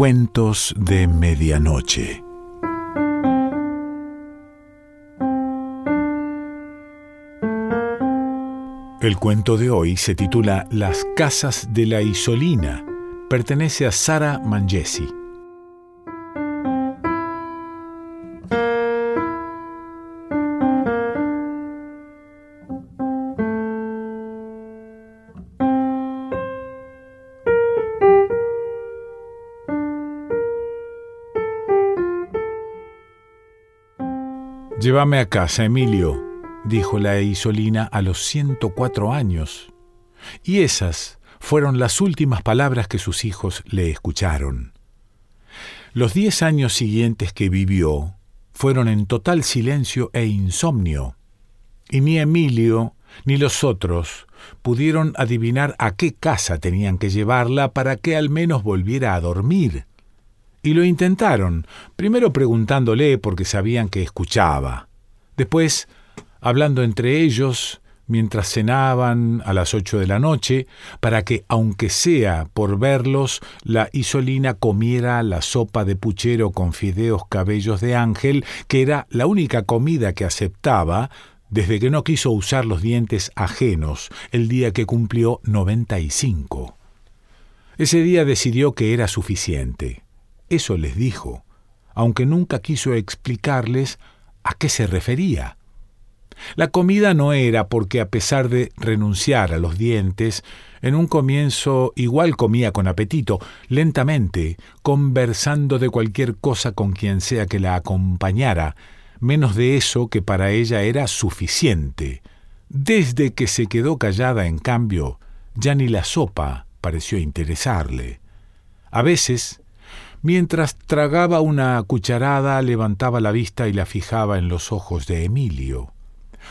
Cuentos de Medianoche. El cuento de hoy se titula Las casas de la Isolina. Pertenece a Sara Mangesi. Llévame a casa, Emilio, dijo la Isolina a los 104 años. Y esas fueron las últimas palabras que sus hijos le escucharon. Los diez años siguientes que vivió fueron en total silencio e insomnio, y ni Emilio ni los otros pudieron adivinar a qué casa tenían que llevarla para que al menos volviera a dormir. Y lo intentaron, primero preguntándole porque sabían que escuchaba. Después, hablando entre ellos, mientras cenaban a las ocho de la noche, para que, aunque sea por verlos, la Isolina comiera la sopa de puchero con fideos cabellos de ángel, que era la única comida que aceptaba desde que no quiso usar los dientes ajenos el día que cumplió noventa y cinco. Ese día decidió que era suficiente. Eso les dijo, aunque nunca quiso explicarles a qué se refería. La comida no era porque a pesar de renunciar a los dientes, en un comienzo igual comía con apetito, lentamente, conversando de cualquier cosa con quien sea que la acompañara, menos de eso que para ella era suficiente. Desde que se quedó callada, en cambio, ya ni la sopa pareció interesarle. A veces, Mientras tragaba una cucharada, levantaba la vista y la fijaba en los ojos de Emilio,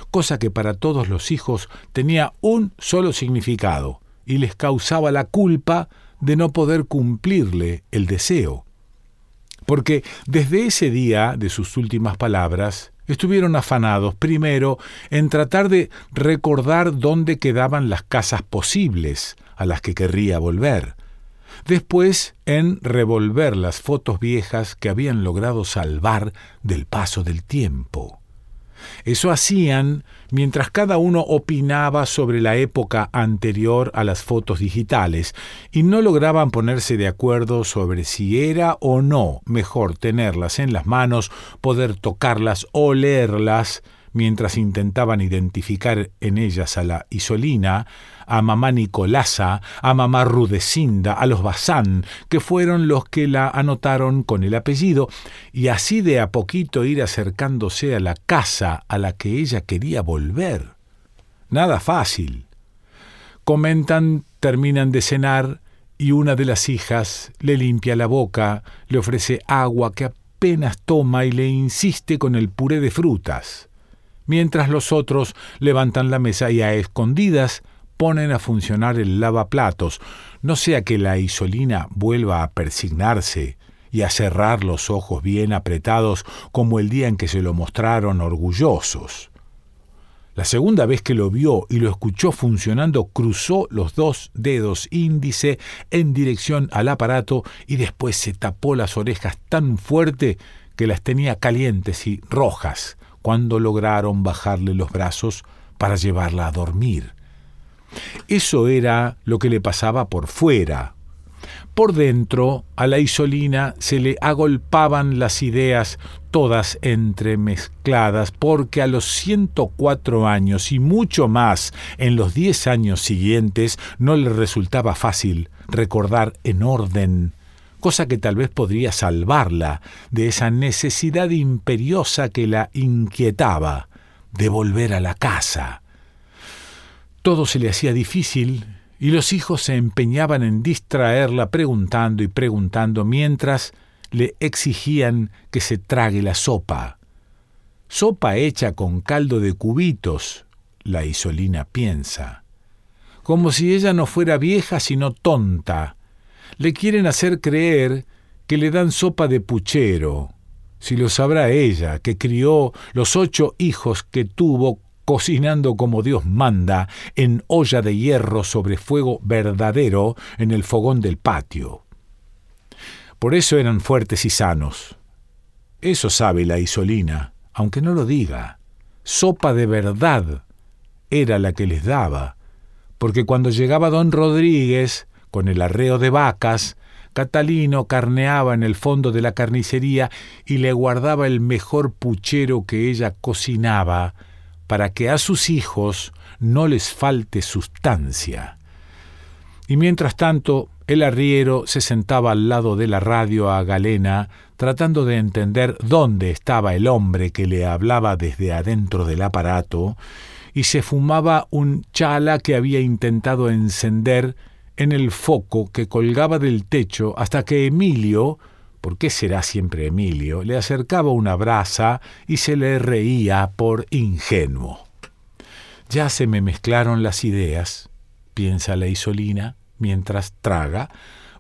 cosa que para todos los hijos tenía un solo significado y les causaba la culpa de no poder cumplirle el deseo. Porque desde ese día de sus últimas palabras, estuvieron afanados primero en tratar de recordar dónde quedaban las casas posibles a las que querría volver, después en revolver las fotos viejas que habían logrado salvar del paso del tiempo. Eso hacían mientras cada uno opinaba sobre la época anterior a las fotos digitales y no lograban ponerse de acuerdo sobre si era o no mejor tenerlas en las manos, poder tocarlas o leerlas, mientras intentaban identificar en ellas a la Isolina, a mamá Nicolasa, a mamá Rudecinda, a los Bazán, que fueron los que la anotaron con el apellido, y así de a poquito ir acercándose a la casa a la que ella quería volver. Nada fácil. Comentan, terminan de cenar, y una de las hijas le limpia la boca, le ofrece agua que apenas toma y le insiste con el puré de frutas mientras los otros levantan la mesa y a escondidas ponen a funcionar el lavaplatos, no sea que la isolina vuelva a persignarse y a cerrar los ojos bien apretados como el día en que se lo mostraron orgullosos. La segunda vez que lo vio y lo escuchó funcionando, cruzó los dos dedos índice en dirección al aparato y después se tapó las orejas tan fuerte que las tenía calientes y rojas cuando lograron bajarle los brazos para llevarla a dormir. Eso era lo que le pasaba por fuera. Por dentro, a la isolina se le agolpaban las ideas todas entremezcladas, porque a los 104 años y mucho más en los 10 años siguientes no le resultaba fácil recordar en orden cosa que tal vez podría salvarla de esa necesidad imperiosa que la inquietaba de volver a la casa. Todo se le hacía difícil y los hijos se empeñaban en distraerla preguntando y preguntando mientras le exigían que se trague la sopa. Sopa hecha con caldo de cubitos, la Isolina piensa. Como si ella no fuera vieja sino tonta, le quieren hacer creer que le dan sopa de puchero. Si lo sabrá ella, que crió los ocho hijos que tuvo cocinando como Dios manda, en olla de hierro sobre fuego verdadero en el fogón del patio. Por eso eran fuertes y sanos. Eso sabe la Isolina, aunque no lo diga. Sopa de verdad era la que les daba, porque cuando llegaba don Rodríguez, con el arreo de vacas, Catalino carneaba en el fondo de la carnicería y le guardaba el mejor puchero que ella cocinaba, para que a sus hijos no les falte sustancia. Y mientras tanto, el arriero se sentaba al lado de la radio a Galena, tratando de entender dónde estaba el hombre que le hablaba desde adentro del aparato, y se fumaba un chala que había intentado encender en el foco que colgaba del techo hasta que Emilio, ¿por qué será siempre Emilio?, le acercaba una brasa y se le reía por ingenuo. Ya se me mezclaron las ideas, piensa la Isolina, mientras traga,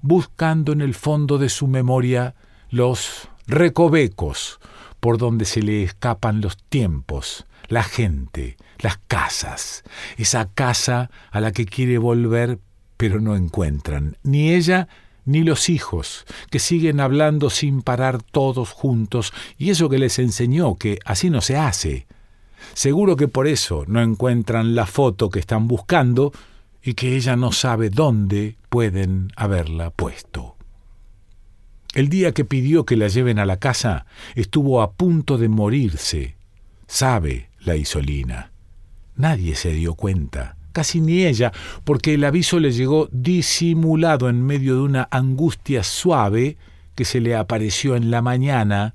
buscando en el fondo de su memoria los recovecos por donde se le escapan los tiempos, la gente, las casas, esa casa a la que quiere volver pero no encuentran, ni ella ni los hijos, que siguen hablando sin parar todos juntos, y eso que les enseñó que así no se hace. Seguro que por eso no encuentran la foto que están buscando y que ella no sabe dónde pueden haberla puesto. El día que pidió que la lleven a la casa, estuvo a punto de morirse. Sabe la Isolina. Nadie se dio cuenta, casi ni ella, porque el aviso le llegó disimulado en medio de una angustia suave que se le apareció en la mañana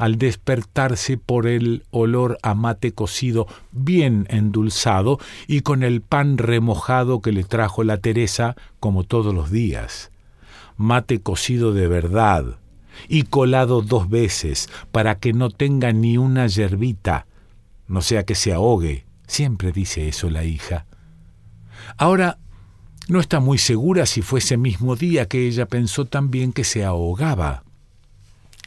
al despertarse por el olor a mate cocido bien endulzado y con el pan remojado que le trajo la Teresa como todos los días. Mate cocido de verdad y colado dos veces para que no tenga ni una yerbita, no sea que se ahogue. Siempre dice eso la hija. Ahora no está muy segura si fue ese mismo día que ella pensó también que se ahogaba.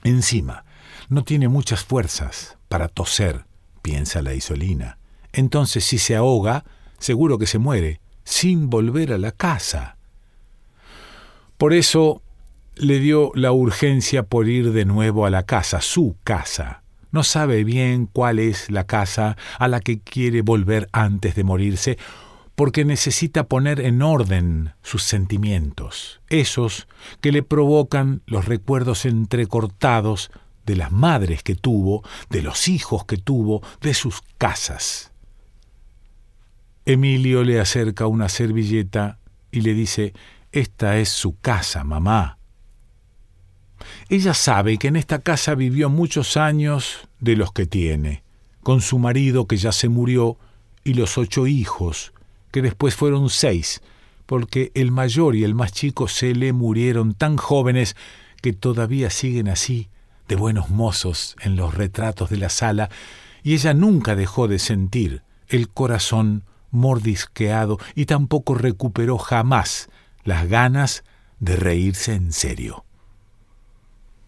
Encima, no tiene muchas fuerzas para toser, piensa la Isolina. Entonces, si se ahoga, seguro que se muere, sin volver a la casa. Por eso le dio la urgencia por ir de nuevo a la casa, su casa. No sabe bien cuál es la casa a la que quiere volver antes de morirse, porque necesita poner en orden sus sentimientos, esos que le provocan los recuerdos entrecortados de las madres que tuvo, de los hijos que tuvo, de sus casas. Emilio le acerca una servilleta y le dice, Esta es su casa, mamá. Ella sabe que en esta casa vivió muchos años de los que tiene, con su marido que ya se murió y los ocho hijos, que después fueron seis, porque el mayor y el más chico se le murieron tan jóvenes que todavía siguen así, de buenos mozos en los retratos de la sala, y ella nunca dejó de sentir el corazón mordisqueado y tampoco recuperó jamás las ganas de reírse en serio.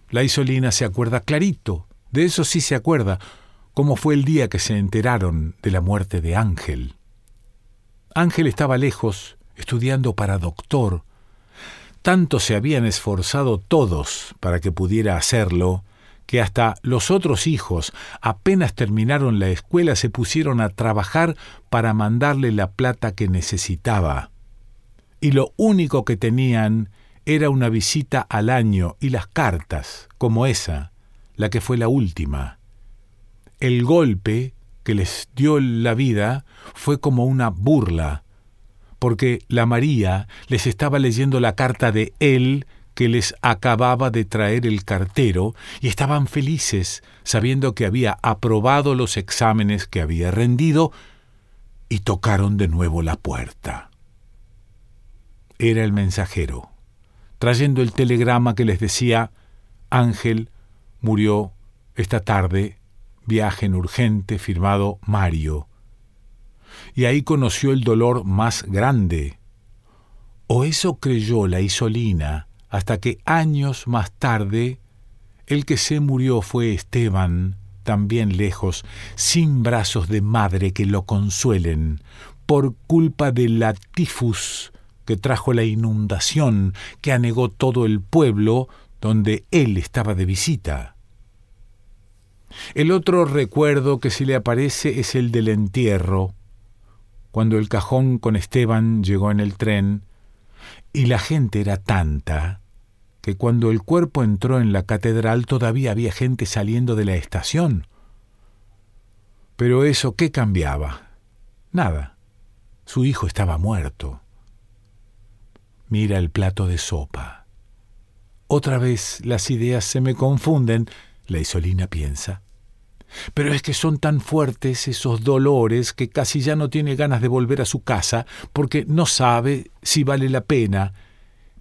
La Isolina se acuerda clarito, de eso sí se acuerda, cómo fue el día que se enteraron de la muerte de Ángel. Ángel estaba lejos, estudiando para doctor, tanto se habían esforzado todos para que pudiera hacerlo, que hasta los otros hijos, apenas terminaron la escuela, se pusieron a trabajar para mandarle la plata que necesitaba. Y lo único que tenían era una visita al año y las cartas, como esa, la que fue la última. El golpe que les dio la vida fue como una burla, porque la María les estaba leyendo la carta de él que les acababa de traer el cartero y estaban felices sabiendo que había aprobado los exámenes que había rendido y tocaron de nuevo la puerta. Era el mensajero, trayendo el telegrama que les decía Ángel murió esta tarde, viaje en urgente firmado Mario y ahí conoció el dolor más grande. O eso creyó la Isolina, hasta que años más tarde el que se murió fue Esteban, también lejos, sin brazos de madre que lo consuelen, por culpa de la tifus que trajo la inundación, que anegó todo el pueblo, donde él estaba de visita. El otro recuerdo que se le aparece es el del entierro, cuando el cajón con Esteban llegó en el tren, y la gente era tanta que cuando el cuerpo entró en la catedral todavía había gente saliendo de la estación. Pero eso, ¿qué cambiaba? Nada. Su hijo estaba muerto. Mira el plato de sopa. Otra vez las ideas se me confunden, la Isolina piensa. Pero es que son tan fuertes esos dolores que casi ya no tiene ganas de volver a su casa porque no sabe si vale la pena.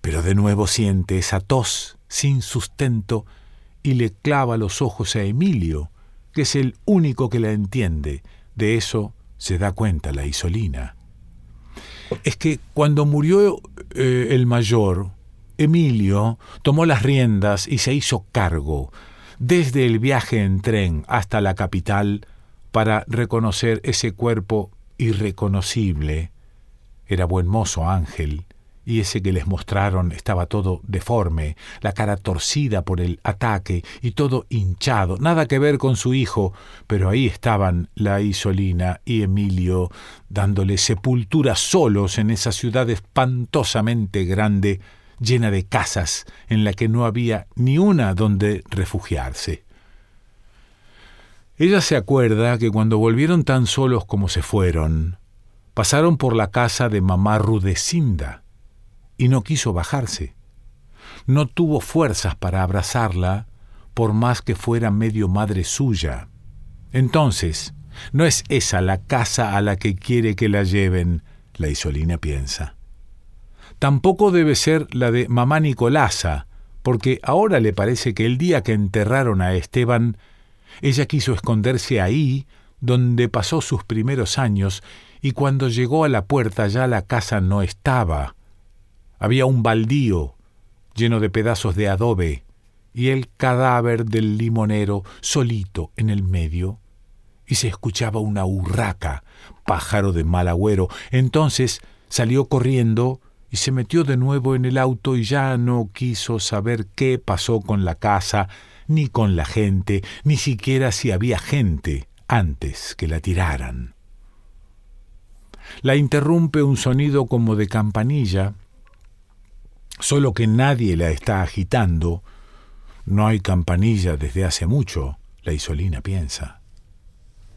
Pero de nuevo siente esa tos sin sustento y le clava los ojos a Emilio, que es el único que la entiende. De eso se da cuenta la Isolina. Es que cuando murió eh, el mayor, Emilio tomó las riendas y se hizo cargo desde el viaje en tren hasta la capital para reconocer ese cuerpo irreconocible. Era buen mozo Ángel, y ese que les mostraron estaba todo deforme, la cara torcida por el ataque y todo hinchado, nada que ver con su hijo, pero ahí estaban la Isolina y Emilio dándole sepultura solos en esa ciudad espantosamente grande llena de casas en la que no había ni una donde refugiarse. Ella se acuerda que cuando volvieron tan solos como se fueron, pasaron por la casa de mamá Rudecinda y no quiso bajarse. No tuvo fuerzas para abrazarla, por más que fuera medio madre suya. Entonces, no es esa la casa a la que quiere que la lleven, la Isolina piensa. Tampoco debe ser la de mamá Nicolasa, porque ahora le parece que el día que enterraron a Esteban, ella quiso esconderse ahí, donde pasó sus primeros años, y cuando llegó a la puerta ya la casa no estaba. Había un baldío lleno de pedazos de adobe, y el cadáver del limonero solito en el medio, y se escuchaba una urraca, pájaro de mal agüero. Entonces salió corriendo y se metió de nuevo en el auto y ya no quiso saber qué pasó con la casa, ni con la gente, ni siquiera si había gente antes que la tiraran. La interrumpe un sonido como de campanilla, solo que nadie la está agitando. No hay campanilla desde hace mucho, la Isolina piensa.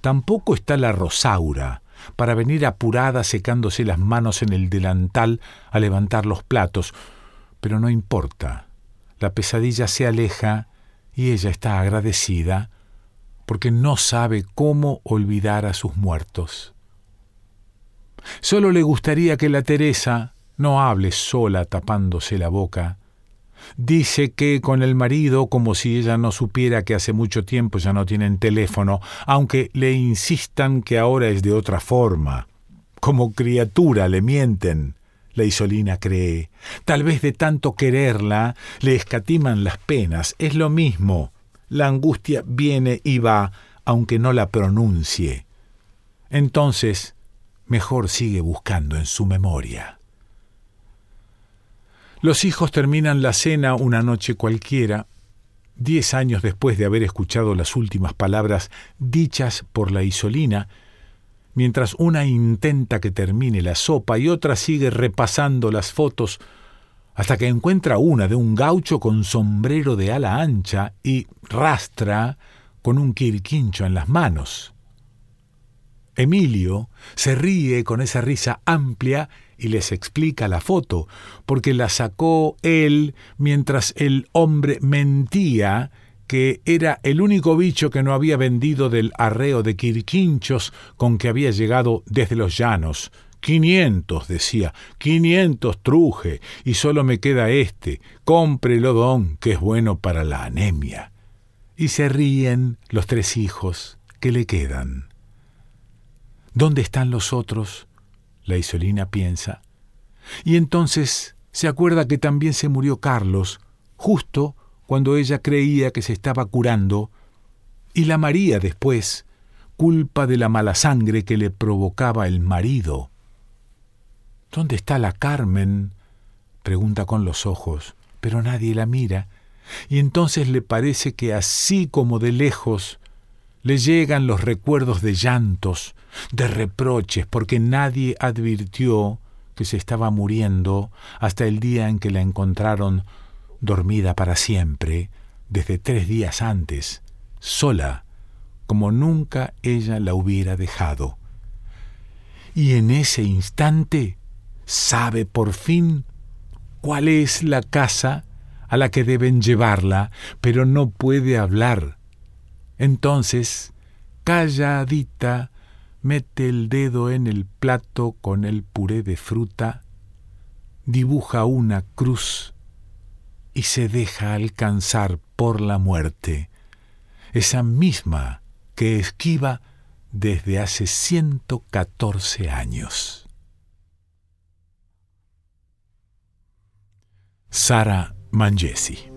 Tampoco está la Rosaura, para venir apurada secándose las manos en el delantal a levantar los platos. Pero no importa. La pesadilla se aleja y ella está agradecida porque no sabe cómo olvidar a sus muertos. Solo le gustaría que la Teresa no hable sola tapándose la boca, Dice que con el marido, como si ella no supiera que hace mucho tiempo ya no tienen teléfono, aunque le insistan que ahora es de otra forma. Como criatura le mienten. La Isolina cree. Tal vez de tanto quererla le escatiman las penas. Es lo mismo. La angustia viene y va, aunque no la pronuncie. Entonces, mejor sigue buscando en su memoria. Los hijos terminan la cena una noche cualquiera, diez años después de haber escuchado las últimas palabras dichas por la Isolina, mientras una intenta que termine la sopa y otra sigue repasando las fotos hasta que encuentra una de un gaucho con sombrero de ala ancha y rastra con un quirquincho en las manos. Emilio se ríe con esa risa amplia y les explica la foto, porque la sacó él mientras el hombre mentía que era el único bicho que no había vendido del arreo de Quirquinchos con que había llegado desde los llanos. Quinientos, decía, quinientos truje, y solo me queda este, cómprelo don, que es bueno para la anemia. Y se ríen los tres hijos que le quedan. ¿Dónde están los otros? La Isolina piensa. Y entonces se acuerda que también se murió Carlos, justo cuando ella creía que se estaba curando, y la María después, culpa de la mala sangre que le provocaba el marido. ¿Dónde está la Carmen? pregunta con los ojos, pero nadie la mira. y entonces le parece que así como de lejos le llegan los recuerdos de llantos, de reproches, porque nadie advirtió que se estaba muriendo hasta el día en que la encontraron dormida para siempre, desde tres días antes, sola, como nunca ella la hubiera dejado. Y en ese instante sabe por fin cuál es la casa a la que deben llevarla, pero no puede hablar. Entonces, calladita, mete el dedo en el plato con el puré de fruta, dibuja una cruz y se deja alcanzar por la muerte, esa misma que esquiva desde hace 114 años. Sara Mangesi